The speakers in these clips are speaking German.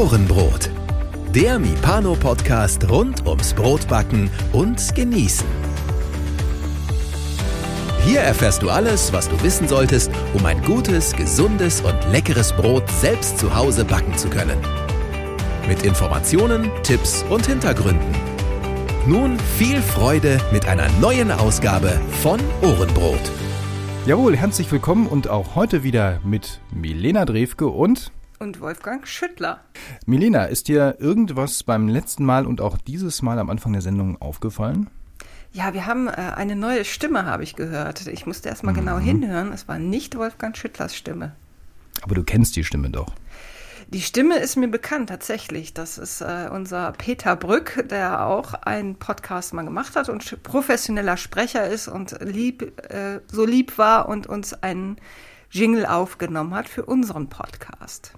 Ohrenbrot. Der Mipano-Podcast rund ums Brotbacken und Genießen. Hier erfährst du alles, was du wissen solltest, um ein gutes, gesundes und leckeres Brot selbst zu Hause backen zu können. Mit Informationen, Tipps und Hintergründen. Nun viel Freude mit einer neuen Ausgabe von Ohrenbrot. Jawohl, herzlich willkommen und auch heute wieder mit Milena Drewke und und Wolfgang Schüttler. Milena, ist dir irgendwas beim letzten Mal und auch dieses Mal am Anfang der Sendung aufgefallen? Ja, wir haben äh, eine neue Stimme, habe ich gehört. Ich musste erst mal genau mhm. genau hinhören. Es war nicht Wolfgang Schüttlers Stimme. Aber du kennst die Stimme doch. Die Stimme ist mir bekannt, tatsächlich. Das ist äh, unser Peter Brück, der auch einen Podcast mal gemacht hat und professioneller Sprecher ist und lieb, äh, so lieb war und uns einen Jingle aufgenommen hat für unseren Podcast.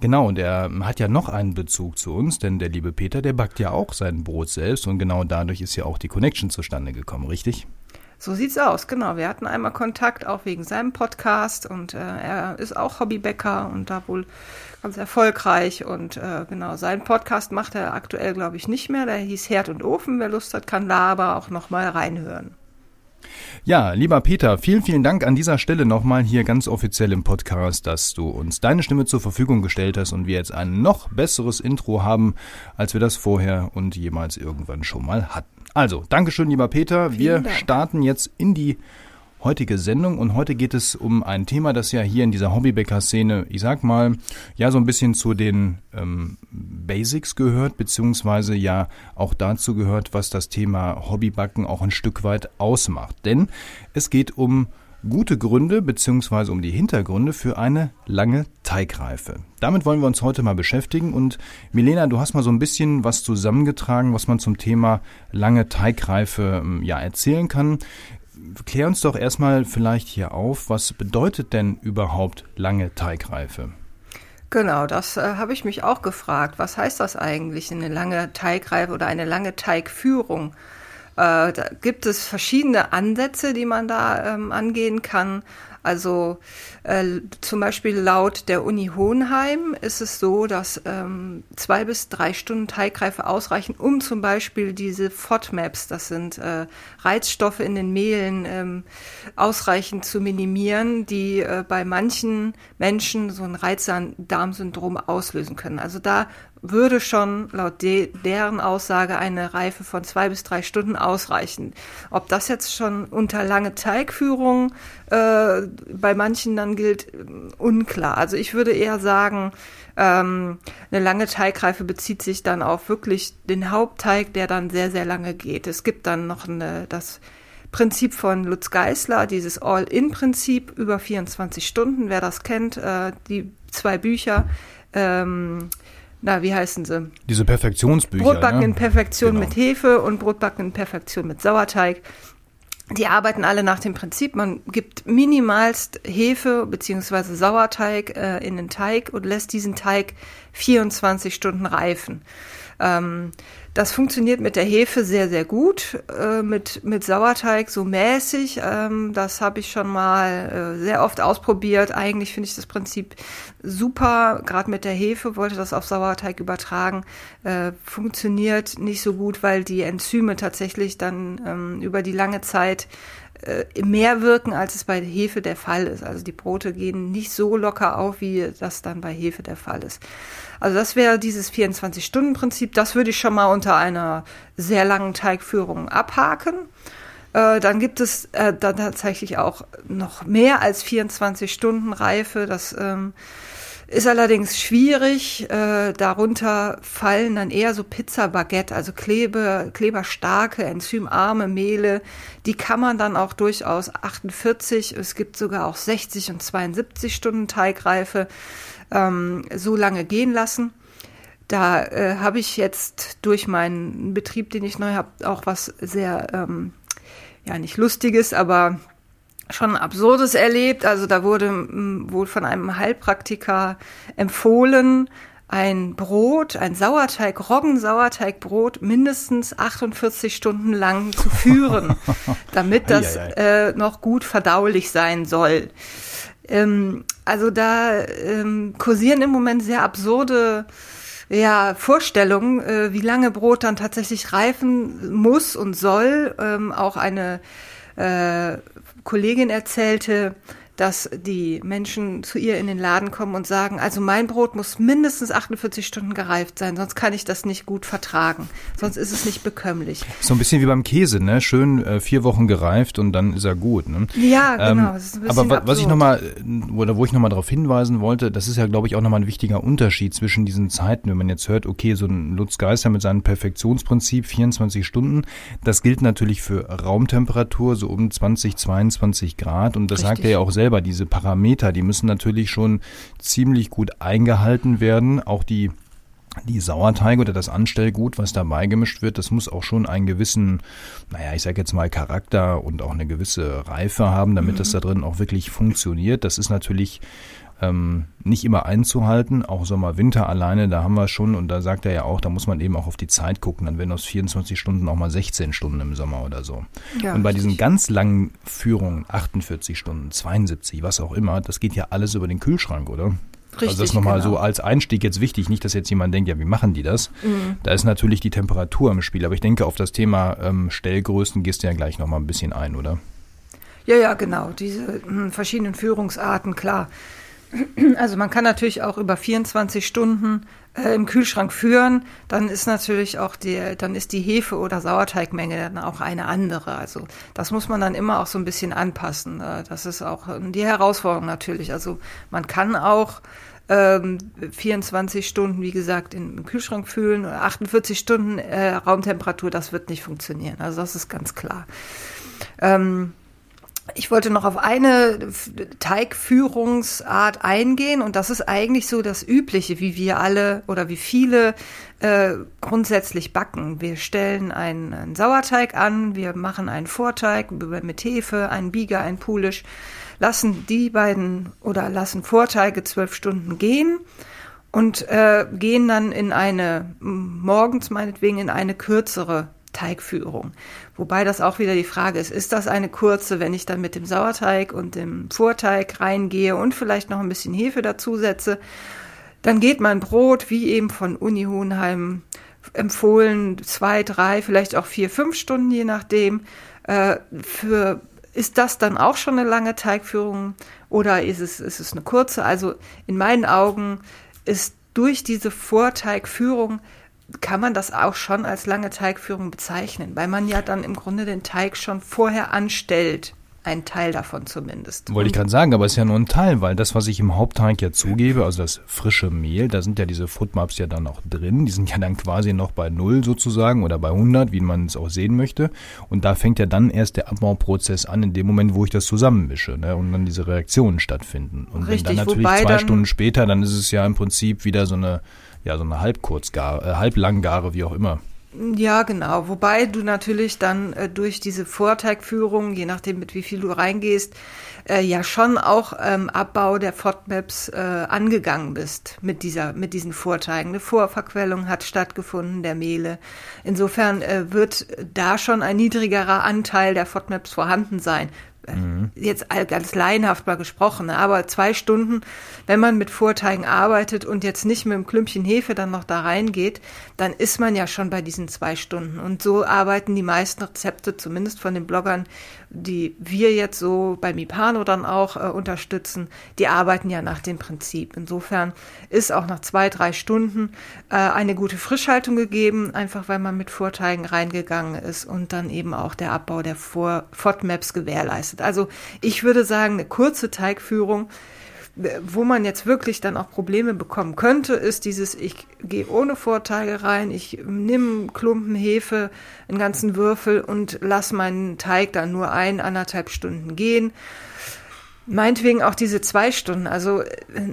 Genau, und er hat ja noch einen Bezug zu uns, denn der liebe Peter, der backt ja auch sein Brot selbst und genau dadurch ist ja auch die Connection zustande gekommen, richtig? So sieht's aus, genau. Wir hatten einmal Kontakt auch wegen seinem Podcast und äh, er ist auch Hobbybäcker und da wohl ganz erfolgreich und äh, genau, seinen Podcast macht er aktuell, glaube ich, nicht mehr. Der hieß Herd und Ofen. Wer Lust hat, kann da aber auch nochmal reinhören. Ja, lieber Peter, vielen, vielen Dank an dieser Stelle nochmal hier ganz offiziell im Podcast, dass du uns deine Stimme zur Verfügung gestellt hast und wir jetzt ein noch besseres Intro haben, als wir das vorher und jemals irgendwann schon mal hatten. Also, Dankeschön, lieber Peter. Vielen wir Dank. starten jetzt in die heutige Sendung und heute geht es um ein Thema, das ja hier in dieser Hobbybäcker-Szene, ich sag mal, ja so ein bisschen zu den ähm, Basics gehört, beziehungsweise ja auch dazu gehört, was das Thema Hobbybacken auch ein Stück weit ausmacht. Denn es geht um gute Gründe beziehungsweise um die Hintergründe für eine lange Teigreife. Damit wollen wir uns heute mal beschäftigen und Milena, du hast mal so ein bisschen was zusammengetragen, was man zum Thema lange Teigreife ähm, ja erzählen kann klär uns doch erstmal vielleicht hier auf, was bedeutet denn überhaupt lange Teigreife? Genau, das äh, habe ich mich auch gefragt. Was heißt das eigentlich, eine lange Teigreife oder eine lange Teigführung? Äh, da gibt es verschiedene Ansätze, die man da ähm, angehen kann. Also äh, zum Beispiel laut der Uni Hohenheim ist es so, dass ähm, zwei bis drei Stunden Teigreife ausreichen, um zum Beispiel diese FODMAPs, das sind äh, Reizstoffe in den Mehlen, ähm, ausreichend zu minimieren, die äh, bei manchen Menschen so ein Reizdarmsyndrom auslösen können. Also da würde schon laut de deren Aussage eine Reife von zwei bis drei Stunden ausreichen. Ob das jetzt schon unter lange Teigführung äh, bei manchen dann gilt, unklar. Also ich würde eher sagen, ähm, eine lange Teigreife bezieht sich dann auf wirklich den Hauptteig, der dann sehr, sehr lange geht. Es gibt dann noch eine, das Prinzip von Lutz Geisler, dieses All-In-Prinzip über 24 Stunden, wer das kennt, äh, die zwei Bücher. Ähm, na, wie heißen sie? Diese Perfektionsbücher. Brotbacken ne? in Perfektion genau. mit Hefe und Brotbacken in Perfektion mit Sauerteig. Die arbeiten alle nach dem Prinzip, man gibt minimalst Hefe beziehungsweise Sauerteig äh, in den Teig und lässt diesen Teig 24 Stunden reifen. Ähm, das funktioniert mit der Hefe sehr, sehr gut, äh, mit, mit Sauerteig so mäßig. Ähm, das habe ich schon mal äh, sehr oft ausprobiert. Eigentlich finde ich das Prinzip super, gerade mit der Hefe, wollte das auf Sauerteig übertragen. Äh, funktioniert nicht so gut, weil die Enzyme tatsächlich dann ähm, über die lange Zeit mehr wirken, als es bei Hefe der Fall ist. Also die Brote gehen nicht so locker auf, wie das dann bei Hefe der Fall ist. Also das wäre dieses 24-Stunden-Prinzip. Das würde ich schon mal unter einer sehr langen Teigführung abhaken. Äh, dann gibt es äh, dann tatsächlich auch noch mehr als 24 Stunden Reife. Das ähm, ist allerdings schwierig. Äh, darunter fallen dann eher so Pizza Baguette, also Klebe, kleberstarke, enzymarme Mehle. Die kann man dann auch durchaus 48, es gibt sogar auch 60 und 72 Stunden Teigreife ähm, so lange gehen lassen. Da äh, habe ich jetzt durch meinen Betrieb, den ich neu habe, auch was sehr, ähm, ja nicht lustiges, aber schon Absurdes erlebt. Also da wurde wohl von einem Heilpraktiker empfohlen, ein Brot, ein Sauerteig, Roggensauerteigbrot mindestens 48 Stunden lang zu führen, damit das äh, noch gut verdaulich sein soll. Ähm, also da ähm, kursieren im Moment sehr absurde ja, Vorstellung, äh, wie lange Brot dann tatsächlich reifen muss und soll. Ähm, auch eine äh, Kollegin erzählte, dass die Menschen zu ihr in den Laden kommen und sagen, also mein Brot muss mindestens 48 Stunden gereift sein, sonst kann ich das nicht gut vertragen, sonst ist es nicht bekömmlich. So ein bisschen wie beim Käse, ne? Schön äh, vier Wochen gereift und dann ist er gut. Ne? Ja, genau. Ähm, aber wa was ich nochmal, oder wo ich nochmal darauf hinweisen wollte, das ist ja, glaube ich, auch nochmal ein wichtiger Unterschied zwischen diesen Zeiten, wenn man jetzt hört, okay, so ein Lutz Geister mit seinem Perfektionsprinzip 24 Stunden, das gilt natürlich für Raumtemperatur, so um 20, 22 Grad und das Richtig. sagt er ja auch selber selber, diese Parameter, die müssen natürlich schon ziemlich gut eingehalten werden. Auch die die Sauerteige oder das Anstellgut, was dabei gemischt wird, das muss auch schon einen gewissen, naja, ich sage jetzt mal Charakter und auch eine gewisse Reife haben, damit mhm. das da drin auch wirklich funktioniert. Das ist natürlich ähm, nicht immer einzuhalten. Auch Sommer, Winter alleine, da haben wir schon, und da sagt er ja auch, da muss man eben auch auf die Zeit gucken. Dann werden aus 24 Stunden auch mal 16 Stunden im Sommer oder so. Ja, und bei richtig. diesen ganz langen Führungen, 48 Stunden, 72, was auch immer, das geht ja alles über den Kühlschrank, oder? Richtig, also das nochmal genau. so als Einstieg jetzt wichtig, nicht, dass jetzt jemand denkt, ja, wie machen die das? Mhm. Da ist natürlich die Temperatur im Spiel, aber ich denke, auf das Thema ähm, Stellgrößen gehst du ja gleich nochmal ein bisschen ein, oder? Ja, ja, genau. Diese mh, hm, verschiedenen Führungsarten, klar. Also man kann natürlich auch über 24 Stunden äh, im Kühlschrank führen, dann ist natürlich auch die, dann ist die Hefe- oder Sauerteigmenge dann auch eine andere. Also das muss man dann immer auch so ein bisschen anpassen. Äh, das ist auch die Herausforderung natürlich. Also man kann auch ähm, 24 Stunden, wie gesagt, im Kühlschrank fühlen oder 48 Stunden äh, Raumtemperatur, das wird nicht funktionieren. Also das ist ganz klar. Ähm, ich wollte noch auf eine Teigführungsart eingehen und das ist eigentlich so das Übliche, wie wir alle oder wie viele äh, grundsätzlich backen. Wir stellen einen, einen, Sauerteig an, wir machen einen Vorteig mit Hefe, einen Bieger, einen Pulisch, lassen die beiden oder lassen Vorteige zwölf Stunden gehen und äh, gehen dann in eine, morgens meinetwegen in eine kürzere Teigführung. Wobei das auch wieder die Frage ist, ist das eine kurze, wenn ich dann mit dem Sauerteig und dem Vorteig reingehe und vielleicht noch ein bisschen Hefe dazusetze, dann geht mein Brot, wie eben von Uni Hohenheim empfohlen, zwei, drei, vielleicht auch vier, fünf Stunden, je nachdem. Äh, für, ist das dann auch schon eine lange Teigführung oder ist es, ist es eine kurze? Also in meinen Augen ist durch diese Vorteigführung kann man das auch schon als lange Teigführung bezeichnen, weil man ja dann im Grunde den Teig schon vorher anstellt. Ein Teil davon zumindest. Wollte ich gerade sagen, aber es ist ja nur ein Teil, weil das, was ich im Hauptteig ja zugebe, also das frische Mehl, da sind ja diese Footmaps ja dann auch drin. Die sind ja dann quasi noch bei Null sozusagen oder bei 100, wie man es auch sehen möchte. Und da fängt ja dann erst der Abbauprozess an, in dem Moment, wo ich das zusammenmische ne, und dann diese Reaktionen stattfinden. Und Richtig, wenn dann natürlich zwei Stunden später, dann ist es ja im Prinzip wieder so eine ja, so eine Halbkurzgare, äh, Halblanggare, wie auch immer. Ja, genau. Wobei du natürlich dann äh, durch diese Vorteigführung, je nachdem mit wie viel du reingehst, äh, ja schon auch ähm, Abbau der FODMAPs äh, angegangen bist mit dieser, mit diesen Vorteigen. Eine Vorverquellung hat stattgefunden der Mehle. Insofern äh, wird da schon ein niedrigerer Anteil der FODMAPs vorhanden sein. Mhm. Jetzt ganz laienhaft mal gesprochen, ne? aber zwei Stunden, wenn man mit Vorteigen arbeitet und jetzt nicht mit einem Klümpchen Hefe dann noch da reingeht, dann ist man ja schon bei diesen zwei Stunden. Und so arbeiten die meisten Rezepte, zumindest von den Bloggern, die wir jetzt so bei Mipano dann auch äh, unterstützen, die arbeiten ja nach dem Prinzip. Insofern ist auch nach zwei, drei Stunden äh, eine gute Frischhaltung gegeben, einfach weil man mit Vorteigen reingegangen ist und dann eben auch der Abbau der FODMAPs gewährleistet. Also ich würde sagen, eine kurze Teigführung wo man jetzt wirklich dann auch Probleme bekommen könnte, ist dieses, ich gehe ohne Vorteile rein, ich nehme Klumpen Hefe, einen ganzen Würfel und lasse meinen Teig dann nur ein, anderthalb Stunden gehen. Meinetwegen auch diese zwei Stunden. Also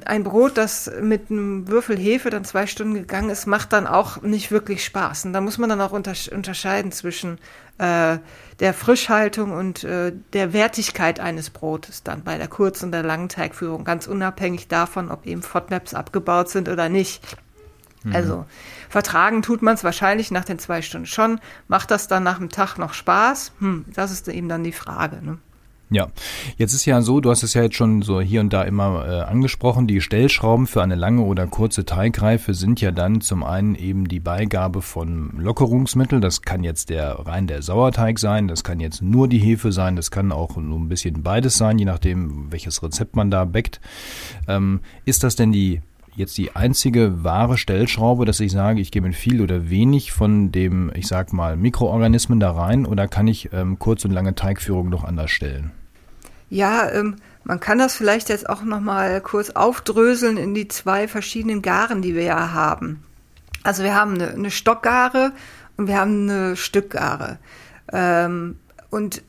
ein Brot, das mit einem Würfel Hefe dann zwei Stunden gegangen ist, macht dann auch nicht wirklich Spaß. Und da muss man dann auch unterscheiden zwischen äh, der Frischhaltung und äh, der Wertigkeit eines Brotes dann bei der kurzen und der langen Teigführung, ganz unabhängig davon, ob eben FODMAPs abgebaut sind oder nicht. Mhm. Also vertragen tut man es wahrscheinlich nach den zwei Stunden schon. Macht das dann nach dem Tag noch Spaß? Hm, das ist eben dann die Frage. Ne? Ja, jetzt ist ja so, du hast es ja jetzt schon so hier und da immer äh, angesprochen, die Stellschrauben für eine lange oder kurze Teigreife sind ja dann zum einen eben die Beigabe von Lockerungsmittel, das kann jetzt der rein der Sauerteig sein, das kann jetzt nur die Hefe sein, das kann auch nur ein bisschen beides sein, je nachdem welches Rezept man da backt. Ähm, ist das denn die jetzt die einzige wahre Stellschraube, dass ich sage, ich gebe viel oder wenig von dem, ich sag mal, Mikroorganismen da rein oder kann ich ähm, kurz und lange Teigführung noch anders stellen? Ja, ähm, man kann das vielleicht jetzt auch noch mal kurz aufdröseln in die zwei verschiedenen Garen, die wir ja haben. Also wir haben eine, eine Stockgare und wir haben eine Stückgare. Ähm, und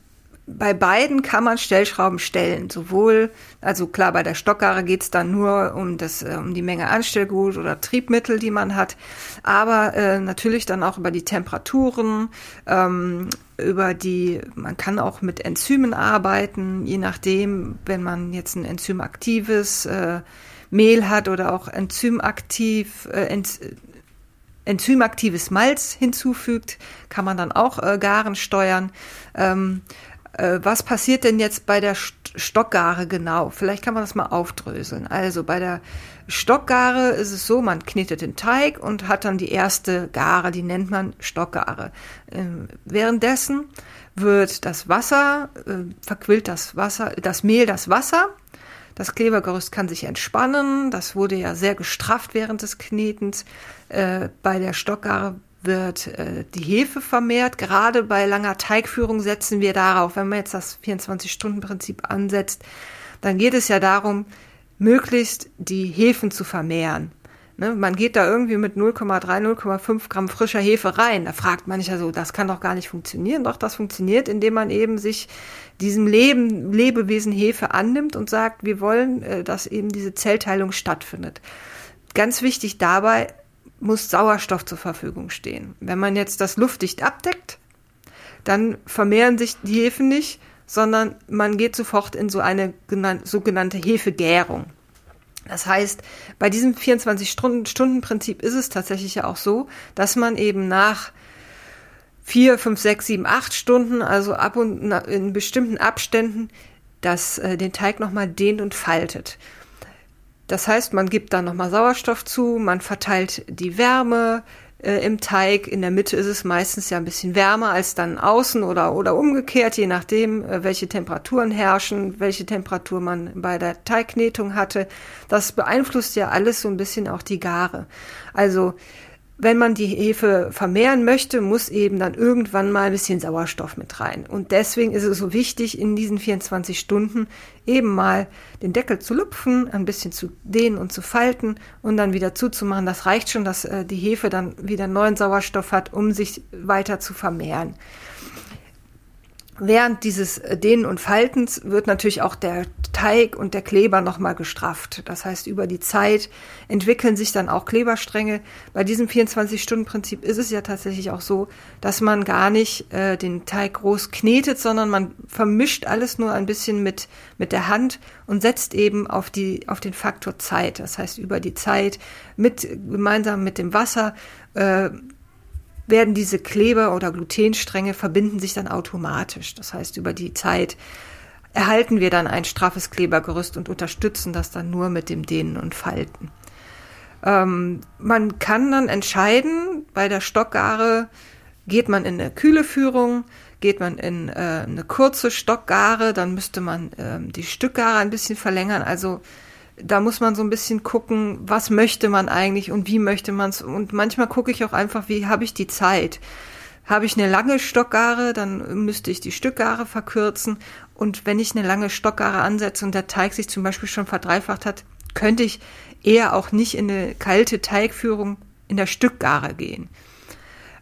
bei beiden kann man Stellschrauben stellen. Sowohl, also klar, bei der Stockgare geht's dann nur um das, äh, um die Menge Anstellgut oder Triebmittel, die man hat, aber äh, natürlich dann auch über die Temperaturen, ähm, über die, man kann auch mit Enzymen arbeiten, je nachdem, wenn man jetzt ein enzymaktives äh, Mehl hat oder auch enzymaktiv, äh, ent, enzymaktives Malz hinzufügt, kann man dann auch äh, Garen steuern. Ähm, äh, was passiert denn jetzt bei der Stockgare genau? Vielleicht kann man das mal aufdröseln. Also bei der Stockgare ist es so, man knetet den Teig und hat dann die erste Gare, die nennt man Stockgare. Ähm, währenddessen wird das Wasser, äh, verquillt das Wasser, das Mehl das Wasser. Das Klebergerüst kann sich entspannen. Das wurde ja sehr gestrafft während des Knetens. Äh, bei der Stockgare wird äh, die Hefe vermehrt. Gerade bei langer Teigführung setzen wir darauf, wenn man jetzt das 24-Stunden-Prinzip ansetzt, dann geht es ja darum, möglichst die Hefen zu vermehren. Ne, man geht da irgendwie mit 0,3, 0,5 Gramm frischer Hefe rein. Da fragt man sich ja so, das kann doch gar nicht funktionieren. Doch, das funktioniert, indem man eben sich diesem Leben, Lebewesen Hefe annimmt und sagt, wir wollen, äh, dass eben diese Zellteilung stattfindet. Ganz wichtig dabei, muss Sauerstoff zur Verfügung stehen. Wenn man jetzt das luftdicht abdeckt, dann vermehren sich die Hefen nicht, sondern man geht sofort in so eine sogenannte Hefegärung. Das heißt, bei diesem 24-Stunden-Prinzip ist es tatsächlich ja auch so, dass man eben nach vier, fünf, sechs, sieben, acht Stunden, also ab und in bestimmten Abständen, das, äh, den Teig nochmal dehnt und faltet. Das heißt, man gibt dann nochmal Sauerstoff zu, man verteilt die Wärme äh, im Teig. In der Mitte ist es meistens ja ein bisschen wärmer als dann außen oder, oder umgekehrt, je nachdem, äh, welche Temperaturen herrschen, welche Temperatur man bei der Teigknetung hatte. Das beeinflusst ja alles so ein bisschen auch die Gare. Also wenn man die Hefe vermehren möchte, muss eben dann irgendwann mal ein bisschen Sauerstoff mit rein. Und deswegen ist es so wichtig, in diesen 24 Stunden eben mal den Deckel zu lupfen, ein bisschen zu dehnen und zu falten und dann wieder zuzumachen. Das reicht schon, dass äh, die Hefe dann wieder neuen Sauerstoff hat, um sich weiter zu vermehren. Während dieses Dehnen und Faltens wird natürlich auch der Teig und der Kleber nochmal gestrafft. Das heißt, über die Zeit entwickeln sich dann auch Kleberstränge. Bei diesem 24-Stunden-Prinzip ist es ja tatsächlich auch so, dass man gar nicht äh, den Teig groß knetet, sondern man vermischt alles nur ein bisschen mit, mit der Hand und setzt eben auf, die, auf den Faktor Zeit. Das heißt, über die Zeit mit, gemeinsam mit dem Wasser äh, werden diese Kleber oder Glutenstränge verbinden sich dann automatisch. Das heißt, über die Zeit erhalten wir dann ein straffes Klebergerüst und unterstützen das dann nur mit dem Dehnen und Falten. Ähm, man kann dann entscheiden, bei der Stockgare geht man in eine kühle Führung, geht man in äh, eine kurze Stockgare, dann müsste man äh, die Stückgare ein bisschen verlängern. Also da muss man so ein bisschen gucken, was möchte man eigentlich und wie möchte man es. Und manchmal gucke ich auch einfach, wie habe ich die Zeit. Habe ich eine lange Stockgare, dann müsste ich die Stückgare verkürzen. Und wenn ich eine lange Stockgare ansetze und der Teig sich zum Beispiel schon verdreifacht hat, könnte ich eher auch nicht in eine kalte Teigführung in der Stückgare gehen.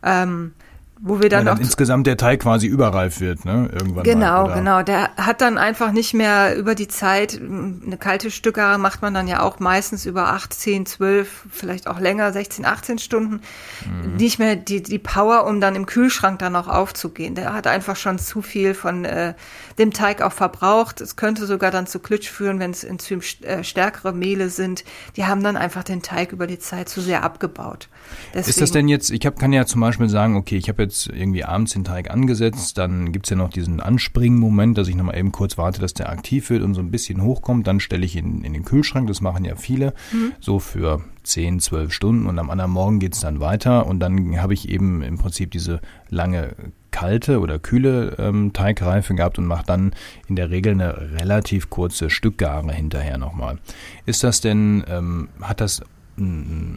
Ähm, wo wir dann, dann auch insgesamt der Teig quasi überreif wird, ne? Irgendwann genau, mal, genau. Der hat dann einfach nicht mehr über die Zeit eine kalte Stückgare macht man dann ja auch meistens über 8, 10, 12, vielleicht auch länger, 16, 18 Stunden, mhm. nicht mehr die die Power, um dann im Kühlschrank dann auch aufzugehen. Der hat einfach schon zu viel von äh, dem Teig auch verbraucht. Es könnte sogar dann zu Klitsch führen, wenn es enzymstärkere äh, Mehle sind. Die haben dann einfach den Teig über die Zeit zu sehr abgebaut. Deswegen, ist das denn jetzt? Ich hab, kann ja zum Beispiel sagen, okay, ich habe jetzt irgendwie abends den Teig angesetzt, dann gibt's ja noch diesen Anspringen-Moment, dass ich nochmal eben kurz warte, dass der aktiv wird und so ein bisschen hochkommt. Dann stelle ich ihn in den Kühlschrank, das machen ja viele, mhm. so für 10, 12 Stunden und am anderen Morgen geht's dann weiter und dann habe ich eben im Prinzip diese lange kalte oder kühle ähm, Teigreife gehabt und mache dann in der Regel eine relativ kurze Stückgare hinterher nochmal. Ist das denn, ähm, hat das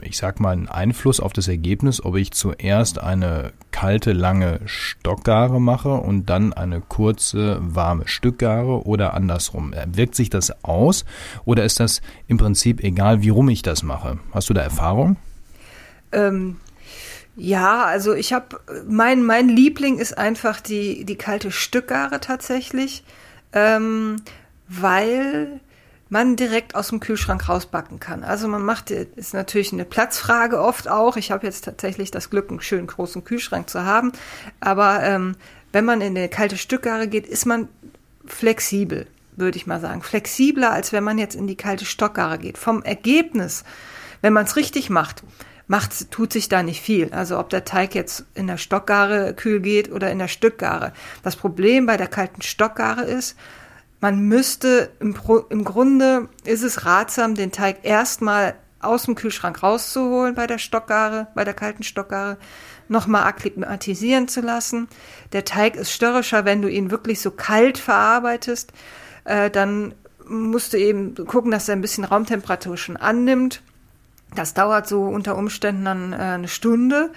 ich sag mal, einen Einfluss auf das Ergebnis, ob ich zuerst eine kalte, lange Stockgare mache und dann eine kurze, warme Stückgare oder andersrum. Wirkt sich das aus oder ist das im Prinzip egal, wie rum ich das mache? Hast du da Erfahrung? Ähm, ja, also ich habe, mein, mein Liebling ist einfach die, die kalte Stückgare tatsächlich, ähm, weil man direkt aus dem Kühlschrank rausbacken kann. Also man macht, ist natürlich eine Platzfrage oft auch. Ich habe jetzt tatsächlich das Glück, einen schönen großen Kühlschrank zu haben. Aber ähm, wenn man in eine kalte Stückgare geht, ist man flexibel, würde ich mal sagen. Flexibler, als wenn man jetzt in die kalte Stockgare geht. Vom Ergebnis, wenn man es richtig macht, macht, tut sich da nicht viel. Also ob der Teig jetzt in der Stockgare kühl geht oder in der Stückgare. Das Problem bei der kalten Stockgare ist, man müsste im, im Grunde ist es ratsam, den Teig erstmal aus dem Kühlschrank rauszuholen bei der Stockgare, bei der kalten Stockgare, nochmal akklimatisieren zu lassen. Der Teig ist störrischer, wenn du ihn wirklich so kalt verarbeitest. Äh, dann musst du eben gucken, dass er ein bisschen Raumtemperatur schon annimmt. Das dauert so unter Umständen dann äh, eine Stunde.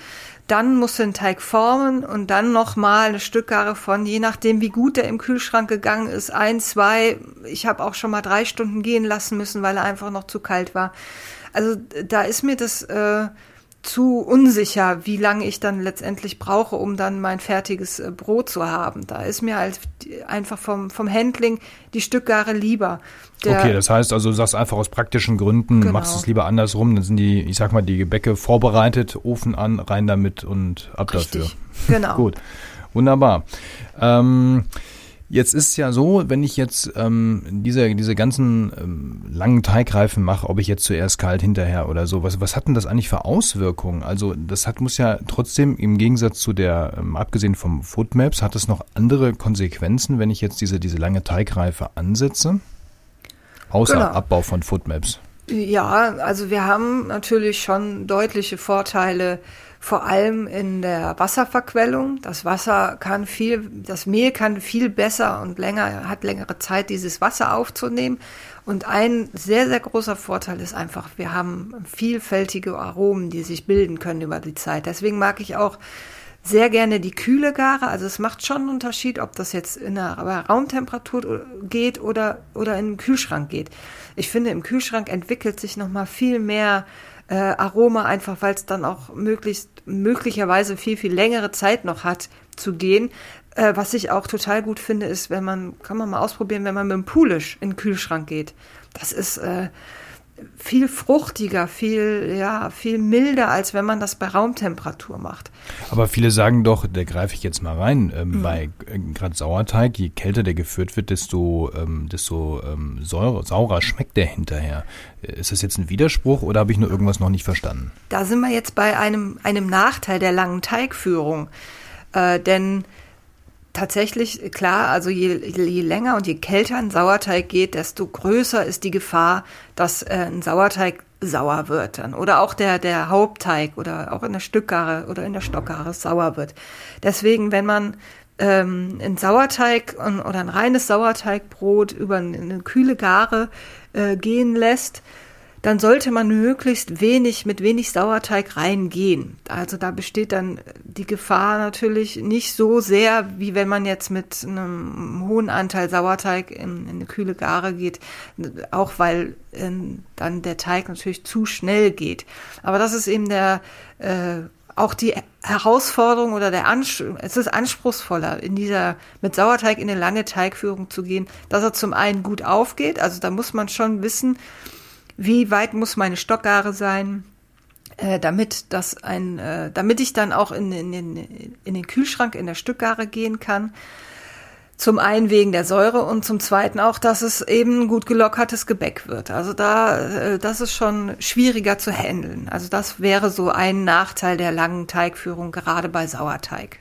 Dann musst du den Teig formen und dann nochmal eine Stückgare von, je nachdem wie gut der im Kühlschrank gegangen ist, ein, zwei. Ich habe auch schon mal drei Stunden gehen lassen müssen, weil er einfach noch zu kalt war. Also da ist mir das äh, zu unsicher, wie lange ich dann letztendlich brauche, um dann mein fertiges äh, Brot zu haben. Da ist mir halt einfach vom, vom Handling die Stückgare lieber. Der, okay, das heißt also, du sagst einfach aus praktischen Gründen, genau. machst es lieber andersrum, dann sind die, ich sag mal, die Gebäcke vorbereitet, Ofen an, rein damit und ab Richtig, dafür. Genau. Gut, wunderbar. Ähm, Jetzt ist ja so, wenn ich jetzt ähm, diese, diese ganzen ähm, langen Teigreifen mache, ob ich jetzt zuerst kalt hinterher oder so, was, was hat denn das eigentlich für Auswirkungen? Also das hat muss ja trotzdem im Gegensatz zu der, ähm, abgesehen vom Foodmaps, hat es noch andere Konsequenzen, wenn ich jetzt diese, diese lange Teigreife ansetze? Außer genau. Abbau von Foodmaps. Ja, also wir haben natürlich schon deutliche Vorteile vor allem in der Wasserverquellung. Das Wasser kann viel, das Mehl kann viel besser und länger, hat längere Zeit, dieses Wasser aufzunehmen. Und ein sehr, sehr großer Vorteil ist einfach, wir haben vielfältige Aromen, die sich bilden können über die Zeit. Deswegen mag ich auch sehr gerne die kühle Gare. Also es macht schon einen Unterschied, ob das jetzt in der Raumtemperatur geht oder, oder in den Kühlschrank geht. Ich finde, im Kühlschrank entwickelt sich nochmal viel mehr äh, Aroma, einfach weil es dann auch möglichst, möglicherweise viel, viel längere Zeit noch hat zu gehen. Äh, was ich auch total gut finde, ist, wenn man, kann man mal ausprobieren, wenn man mit dem Poolish in den Kühlschrank geht. Das ist äh, viel fruchtiger, viel, ja, viel milder, als wenn man das bei Raumtemperatur macht. Aber viele sagen doch, da greife ich jetzt mal rein, ähm, mhm. bei äh, gerade Sauerteig, je kälter der geführt wird, desto, ähm, desto ähm, säure, saurer schmeckt der hinterher. Ist das jetzt ein Widerspruch oder habe ich nur irgendwas noch nicht verstanden? Da sind wir jetzt bei einem, einem Nachteil der langen Teigführung. Äh, denn tatsächlich, klar, also je, je länger und je kälter ein Sauerteig geht, desto größer ist die Gefahr, dass äh, ein Sauerteig sauer wird dann. Oder auch der, der Hauptteig oder auch in der Stückgare oder in der Stockgare sauer wird. Deswegen, wenn man ähm, ein Sauerteig oder ein reines Sauerteigbrot über eine kühle Gare äh, gehen lässt, dann sollte man möglichst wenig mit wenig Sauerteig reingehen. Also da besteht dann die Gefahr natürlich nicht so sehr, wie wenn man jetzt mit einem hohen Anteil Sauerteig in, in eine kühle Gare geht, auch weil äh, dann der Teig natürlich zu schnell geht. Aber das ist eben der äh, auch die Herausforderung oder der Anspruch, es ist anspruchsvoller, in dieser, mit Sauerteig in eine lange Teigführung zu gehen, dass er zum einen gut aufgeht, also da muss man schon wissen, wie weit muss meine Stockgare sein, äh, damit das ein, äh, damit ich dann auch in, in, in, in den Kühlschrank in der Stückgare gehen kann. Zum einen wegen der Säure und zum zweiten auch, dass es eben gut gelockertes Gebäck wird. Also da, äh, das ist schon schwieriger zu handeln. Also das wäre so ein Nachteil der langen Teigführung, gerade bei Sauerteig.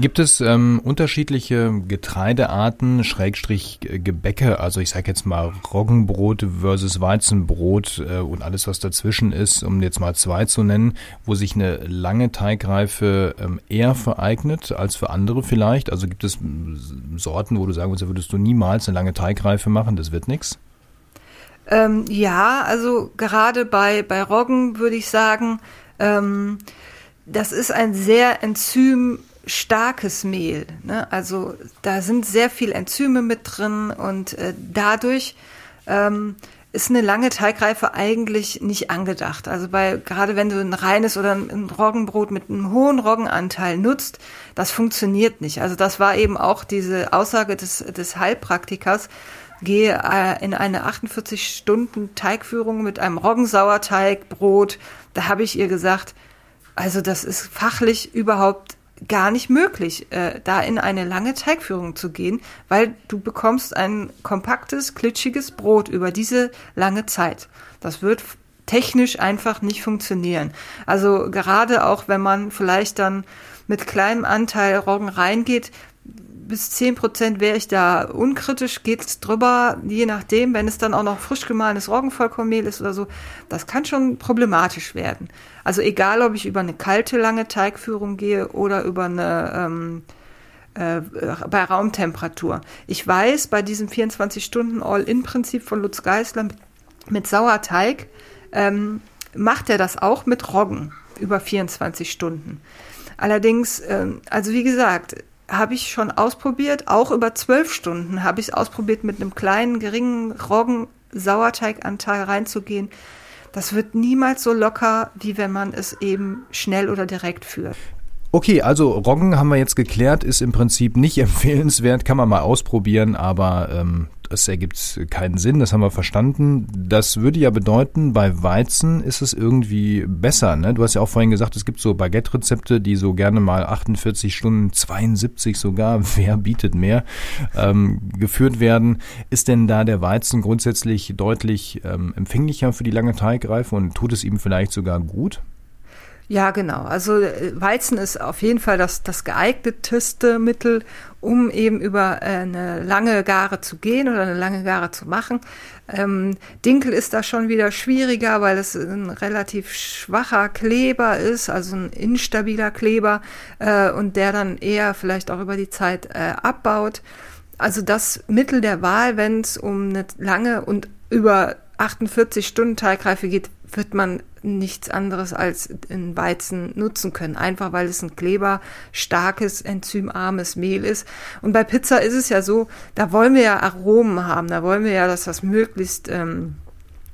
Gibt es ähm, unterschiedliche Getreidearten, Schrägstrich Gebäcke, also ich sage jetzt mal Roggenbrot versus Weizenbrot äh, und alles, was dazwischen ist, um jetzt mal zwei zu nennen, wo sich eine lange Teigreife ähm, eher vereignet als für andere vielleicht? Also gibt es Sorten, wo du sagen würdest, würdest du niemals eine lange Teigreife machen, das wird nichts? Ähm, ja, also gerade bei, bei Roggen würde ich sagen, ähm, das ist ein sehr enzym starkes Mehl. Ne? Also da sind sehr viel Enzyme mit drin und äh, dadurch ähm, ist eine lange Teigreife eigentlich nicht angedacht. Also bei, gerade wenn du ein reines oder ein Roggenbrot mit einem hohen Roggenanteil nutzt, das funktioniert nicht. Also das war eben auch diese Aussage des, des Heilpraktikers, gehe äh, in eine 48 Stunden Teigführung mit einem Roggensauerteigbrot. Da habe ich ihr gesagt, also das ist fachlich überhaupt gar nicht möglich, äh, da in eine lange Teigführung zu gehen, weil du bekommst ein kompaktes, klitschiges Brot über diese lange Zeit. Das wird technisch einfach nicht funktionieren. Also gerade auch wenn man vielleicht dann mit kleinem Anteil Roggen reingeht, bis 10 Prozent wäre ich da unkritisch, geht's drüber, je nachdem, wenn es dann auch noch frisch gemahlenes Roggenvollkornmehl ist oder so, das kann schon problematisch werden. Also egal, ob ich über eine kalte, lange Teigführung gehe oder über eine ähm, äh, bei Raumtemperatur. Ich weiß, bei diesem 24-Stunden-All-In-Prinzip von Lutz Geisler mit, Sauerteig ähm, macht er das auch mit Roggen über 24 Stunden. Allerdings, ähm, also wie gesagt, habe ich schon ausprobiert, auch über zwölf Stunden habe ich es ausprobiert, mit einem kleinen, geringen Roggen-Sauerteiganteil reinzugehen. Das wird niemals so locker, wie wenn man es eben schnell oder direkt führt. Okay, also Roggen haben wir jetzt geklärt, ist im Prinzip nicht empfehlenswert, kann man mal ausprobieren, aber ähm, das ergibt keinen Sinn, das haben wir verstanden. Das würde ja bedeuten, bei Weizen ist es irgendwie besser. Ne? Du hast ja auch vorhin gesagt, es gibt so Baguette-Rezepte, die so gerne mal 48 Stunden, 72 sogar, wer bietet mehr, ähm, geführt werden. Ist denn da der Weizen grundsätzlich deutlich ähm, empfänglicher für die lange Teigreife und tut es ihm vielleicht sogar gut? Ja, genau. Also äh, Weizen ist auf jeden Fall das, das geeigneteste Mittel, um eben über äh, eine lange Gare zu gehen oder eine lange Gare zu machen. Ähm, Dinkel ist da schon wieder schwieriger, weil es ein relativ schwacher Kleber ist, also ein instabiler Kleber äh, und der dann eher vielleicht auch über die Zeit äh, abbaut. Also das Mittel der Wahl, wenn es um eine lange und über 48 Stunden Teigreife geht, wird man nichts anderes als in Weizen nutzen können, einfach weil es ein kleberstarkes, enzymarmes Mehl ist. Und bei Pizza ist es ja so, da wollen wir ja Aromen haben, da wollen wir ja, dass das möglichst ähm,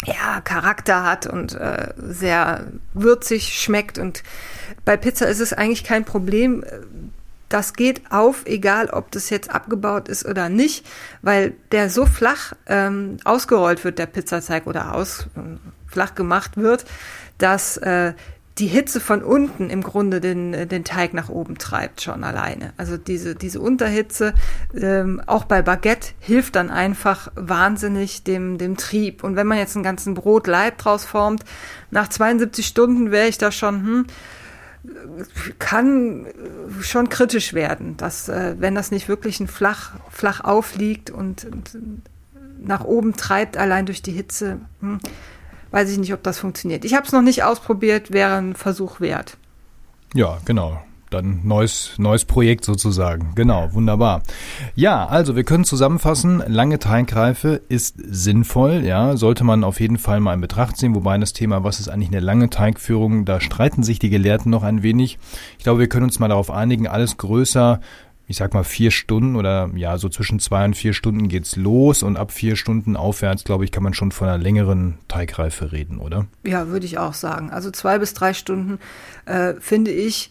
ja, Charakter hat und äh, sehr würzig schmeckt. Und bei Pizza ist es eigentlich kein Problem. Das geht auf, egal ob das jetzt abgebaut ist oder nicht, weil der so flach ähm, ausgerollt wird, der Pizzateig oder aus, flach gemacht wird, dass äh, die Hitze von unten im Grunde den, den Teig nach oben treibt schon alleine. Also diese, diese Unterhitze, ähm, auch bei Baguette, hilft dann einfach wahnsinnig dem, dem Trieb. Und wenn man jetzt einen ganzen Brotleib draus formt, nach 72 Stunden wäre ich da schon, hm, kann schon kritisch werden, dass, äh, wenn das nicht wirklich ein flach, flach aufliegt und, und nach oben treibt, allein durch die Hitze, hm, weiß ich nicht, ob das funktioniert. Ich habe es noch nicht ausprobiert, wäre ein Versuch wert. Ja, genau. Dann neues, neues Projekt sozusagen. Genau, wunderbar. Ja, also wir können zusammenfassen, lange Teigreife ist sinnvoll, ja, sollte man auf jeden Fall mal in Betracht ziehen, wobei das Thema, was ist eigentlich eine lange Teigführung, da streiten sich die Gelehrten noch ein wenig. Ich glaube, wir können uns mal darauf einigen, alles größer ich sag mal, vier Stunden oder ja, so zwischen zwei und vier Stunden geht's los und ab vier Stunden aufwärts, glaube ich, kann man schon von einer längeren Teigreife reden, oder? Ja, würde ich auch sagen. Also zwei bis drei Stunden äh, finde ich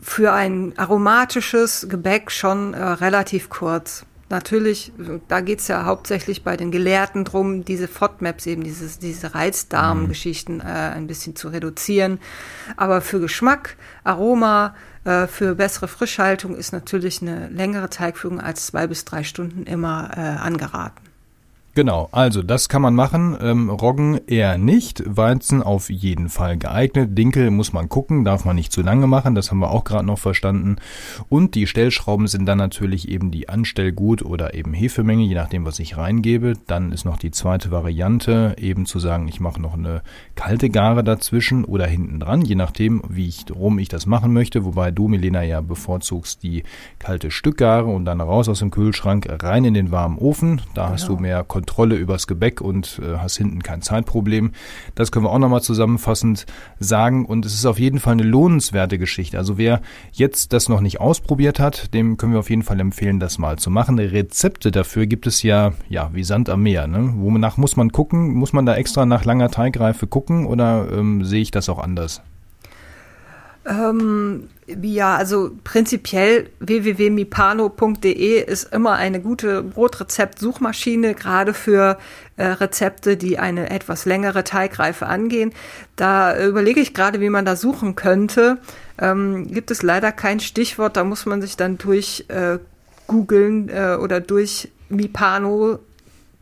für ein aromatisches Gebäck schon äh, relativ kurz. natürlich, da geht es ja hauptsächlich bei den Gelehrten drum, diese FODMAPs eben, dieses, diese Reizdarmgeschichten mhm. äh, ein bisschen zu reduzieren. Aber für Geschmack, Aroma, äh, für bessere Frischhaltung ist natürlich eine längere Teigführung als zwei bis drei Stunden immer äh, angeraten. Genau, also das kann man machen. Ähm, Roggen eher nicht, Weizen auf jeden Fall geeignet. Dinkel muss man gucken, darf man nicht zu lange machen, das haben wir auch gerade noch verstanden. Und die Stellschrauben sind dann natürlich eben die Anstellgut oder eben Hefemenge, je nachdem, was ich reingebe. Dann ist noch die zweite Variante, eben zu sagen, ich mache noch eine kalte Gare dazwischen oder hinten dran, je nachdem, wie ich rum ich das machen möchte. Wobei du, Milena, ja bevorzugst die kalte Stückgare und dann raus aus dem Kühlschrank, rein in den warmen Ofen. Da genau. hast du genau. mehr Kontrolle Kontrolle übers Gebäck und äh, hast hinten kein Zeitproblem. Das können wir auch nochmal zusammenfassend sagen. Und es ist auf jeden Fall eine lohnenswerte Geschichte. Also wer jetzt das noch nicht ausprobiert hat, dem können wir auf jeden Fall empfehlen, das mal zu machen. Rezepte dafür gibt es ja, ja, wie Sand am Meer. Ne? Wonach muss man gucken? Muss man da extra nach langer Teigreife gucken oder ähm, sehe ich das auch anders? Ähm, ja, also prinzipiell www.mipano.de ist immer eine gute Brotrezept-Suchmaschine, gerade für äh, Rezepte, die eine etwas längere Teigreife angehen. Da überlege ich gerade, wie man da suchen könnte. Ähm, gibt es leider kein Stichwort, da muss man sich dann durch äh, googeln äh, oder durch Mipano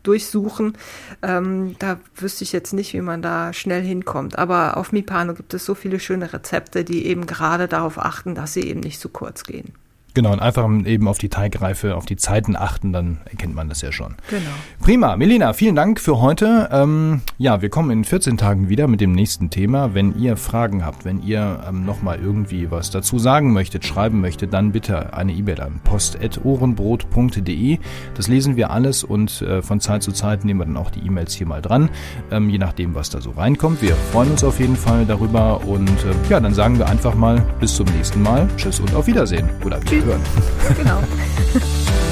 durchsuchen. Ähm, da wüsste ich jetzt nicht, wie man da schnell hinkommt. Aber auf Mipano gibt es so viele schöne Rezepte, die eben gerade darauf achten, dass sie eben nicht zu kurz gehen. Genau, und einfach eben auf die Teigreife, auf die Zeiten achten, dann erkennt man das ja schon. Genau. Prima. Melina, vielen Dank für heute. Ähm, ja, wir kommen in 14 Tagen wieder mit dem nächsten Thema. Wenn ihr Fragen habt, wenn ihr ähm, nochmal irgendwie was dazu sagen möchtet, schreiben möchtet, dann bitte eine E-Mail an post.ohrenbrot.de. Das lesen wir alles und äh, von Zeit zu Zeit nehmen wir dann auch die E-Mails hier mal dran, ähm, je nachdem, was da so reinkommt. Wir freuen uns auf jeden Fall darüber und äh, ja, dann sagen wir einfach mal bis zum nächsten Mal. Tschüss und auf Wiedersehen. Oder Tschüss hören. Genau.